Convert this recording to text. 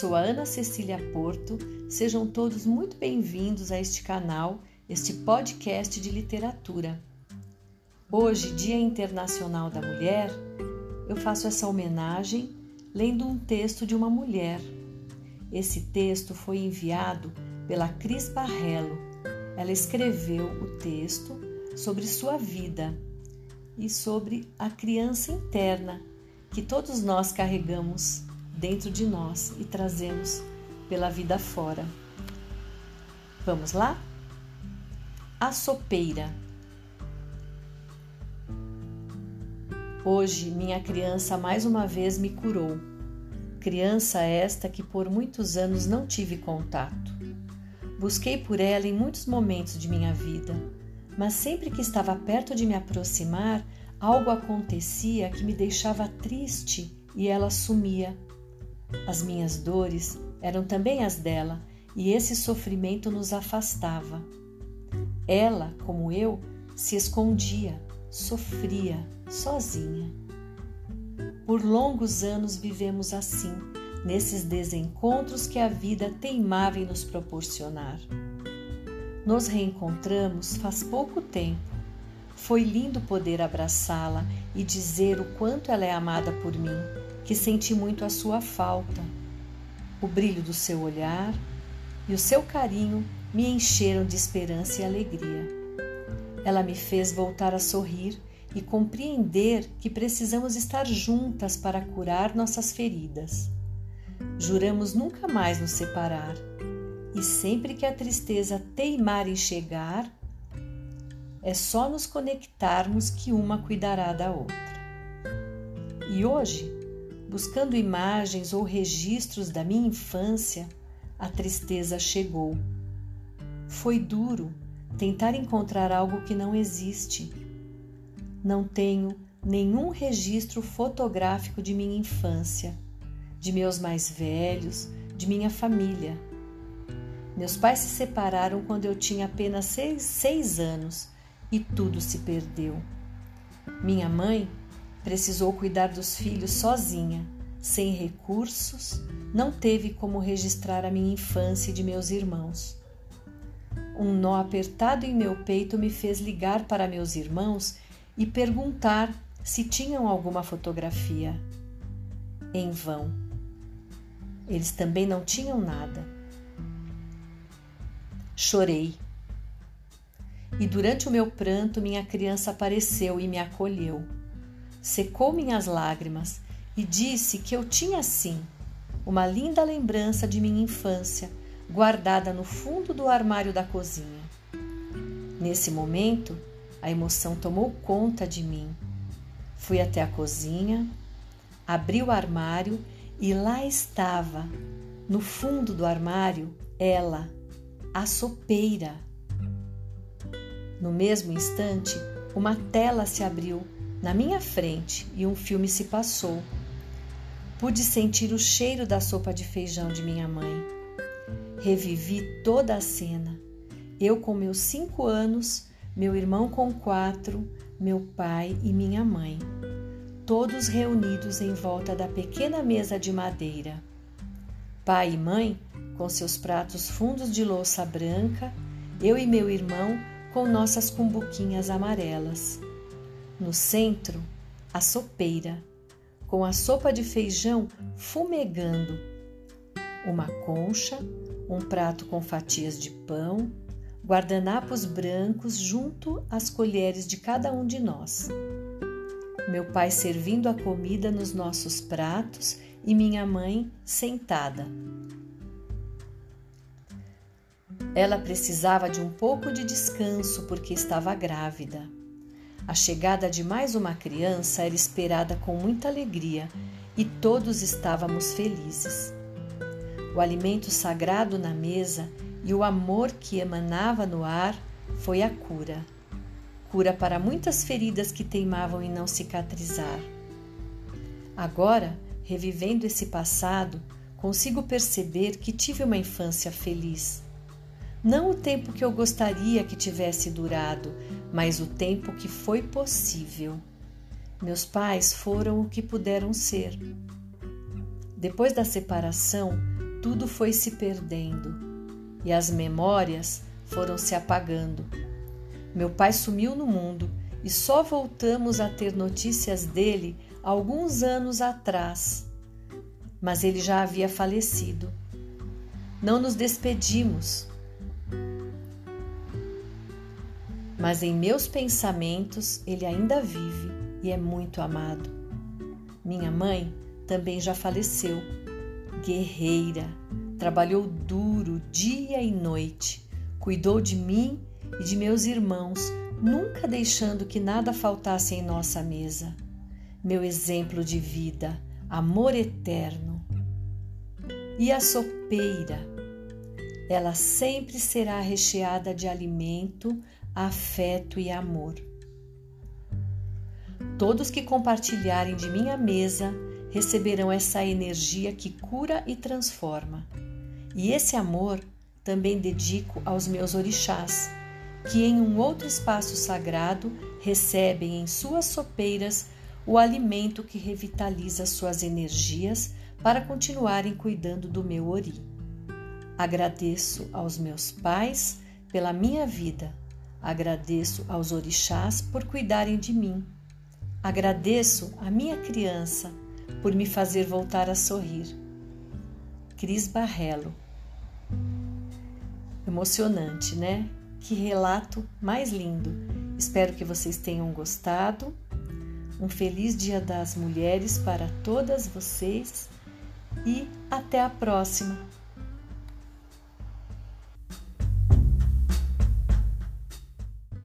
sou a Ana Cecília Porto. Sejam todos muito bem-vindos a este canal, este podcast de literatura. Hoje, Dia Internacional da Mulher, eu faço essa homenagem lendo um texto de uma mulher. Esse texto foi enviado pela Cris Barrelo. Ela escreveu o texto sobre sua vida e sobre a criança interna que todos nós carregamos dentro de nós e trazemos pela vida fora. Vamos lá? A sopeira. Hoje minha criança mais uma vez me curou. Criança esta que por muitos anos não tive contato. Busquei por ela em muitos momentos de minha vida, mas sempre que estava perto de me aproximar, algo acontecia que me deixava triste e ela sumia. As minhas dores eram também as dela e esse sofrimento nos afastava. Ela, como eu, se escondia, sofria, sozinha. Por longos anos vivemos assim, nesses desencontros que a vida teimava em nos proporcionar. Nos reencontramos faz pouco tempo. Foi lindo poder abraçá-la e dizer o quanto ela é amada por mim que senti muito a sua falta. O brilho do seu olhar e o seu carinho me encheram de esperança e alegria. Ela me fez voltar a sorrir e compreender que precisamos estar juntas para curar nossas feridas. Juramos nunca mais nos separar, e sempre que a tristeza teimar em chegar, é só nos conectarmos que uma cuidará da outra. E hoje buscando imagens ou registros da minha infância, a tristeza chegou. Foi duro tentar encontrar algo que não existe. Não tenho nenhum registro fotográfico de minha infância, de meus mais velhos, de minha família. Meus pais se separaram quando eu tinha apenas seis, seis anos e tudo se perdeu. Minha mãe Precisou cuidar dos filhos sozinha, sem recursos, não teve como registrar a minha infância e de meus irmãos. Um nó apertado em meu peito me fez ligar para meus irmãos e perguntar se tinham alguma fotografia. Em vão. Eles também não tinham nada. Chorei. E durante o meu pranto, minha criança apareceu e me acolheu secou minhas lágrimas e disse que eu tinha sim uma linda lembrança de minha infância guardada no fundo do armário da cozinha. Nesse momento, a emoção tomou conta de mim. Fui até a cozinha, abri o armário e lá estava, no fundo do armário, ela, a sopeira. No mesmo instante, uma tela se abriu na minha frente e um filme se passou. Pude sentir o cheiro da sopa de feijão de minha mãe. Revivi toda a cena. Eu com meus cinco anos, meu irmão com quatro, meu pai e minha mãe. Todos reunidos em volta da pequena mesa de madeira. Pai e mãe com seus pratos fundos de louça branca, eu e meu irmão com nossas cumbuquinhas amarelas. No centro, a sopeira, com a sopa de feijão fumegando, uma concha, um prato com fatias de pão, guardanapos brancos junto às colheres de cada um de nós. Meu pai servindo a comida nos nossos pratos e minha mãe sentada. Ela precisava de um pouco de descanso porque estava grávida. A chegada de mais uma criança era esperada com muita alegria e todos estávamos felizes. O alimento sagrado na mesa e o amor que emanava no ar foi a cura. Cura para muitas feridas que teimavam em não cicatrizar. Agora, revivendo esse passado, consigo perceber que tive uma infância feliz não o tempo que eu gostaria que tivesse durado, mas o tempo que foi possível. Meus pais foram o que puderam ser. Depois da separação, tudo foi se perdendo e as memórias foram se apagando. Meu pai sumiu no mundo e só voltamos a ter notícias dele alguns anos atrás. Mas ele já havia falecido. Não nos despedimos. Mas em meus pensamentos ele ainda vive e é muito amado. Minha mãe também já faleceu. Guerreira, trabalhou duro dia e noite, cuidou de mim e de meus irmãos, nunca deixando que nada faltasse em nossa mesa. Meu exemplo de vida, amor eterno. E a sopeira, ela sempre será recheada de alimento, afeto e amor. Todos que compartilharem de minha mesa receberão essa energia que cura e transforma. E esse amor também dedico aos meus orixás, que em um outro espaço sagrado recebem em suas sopeiras o alimento que revitaliza suas energias para continuarem cuidando do meu ori. Agradeço aos meus pais pela minha vida, agradeço aos orixás por cuidarem de mim, agradeço à minha criança por me fazer voltar a sorrir. Cris Barrelo. Emocionante, né? Que relato mais lindo. Espero que vocês tenham gostado. Um feliz Dia das Mulheres para todas vocês e até a próxima!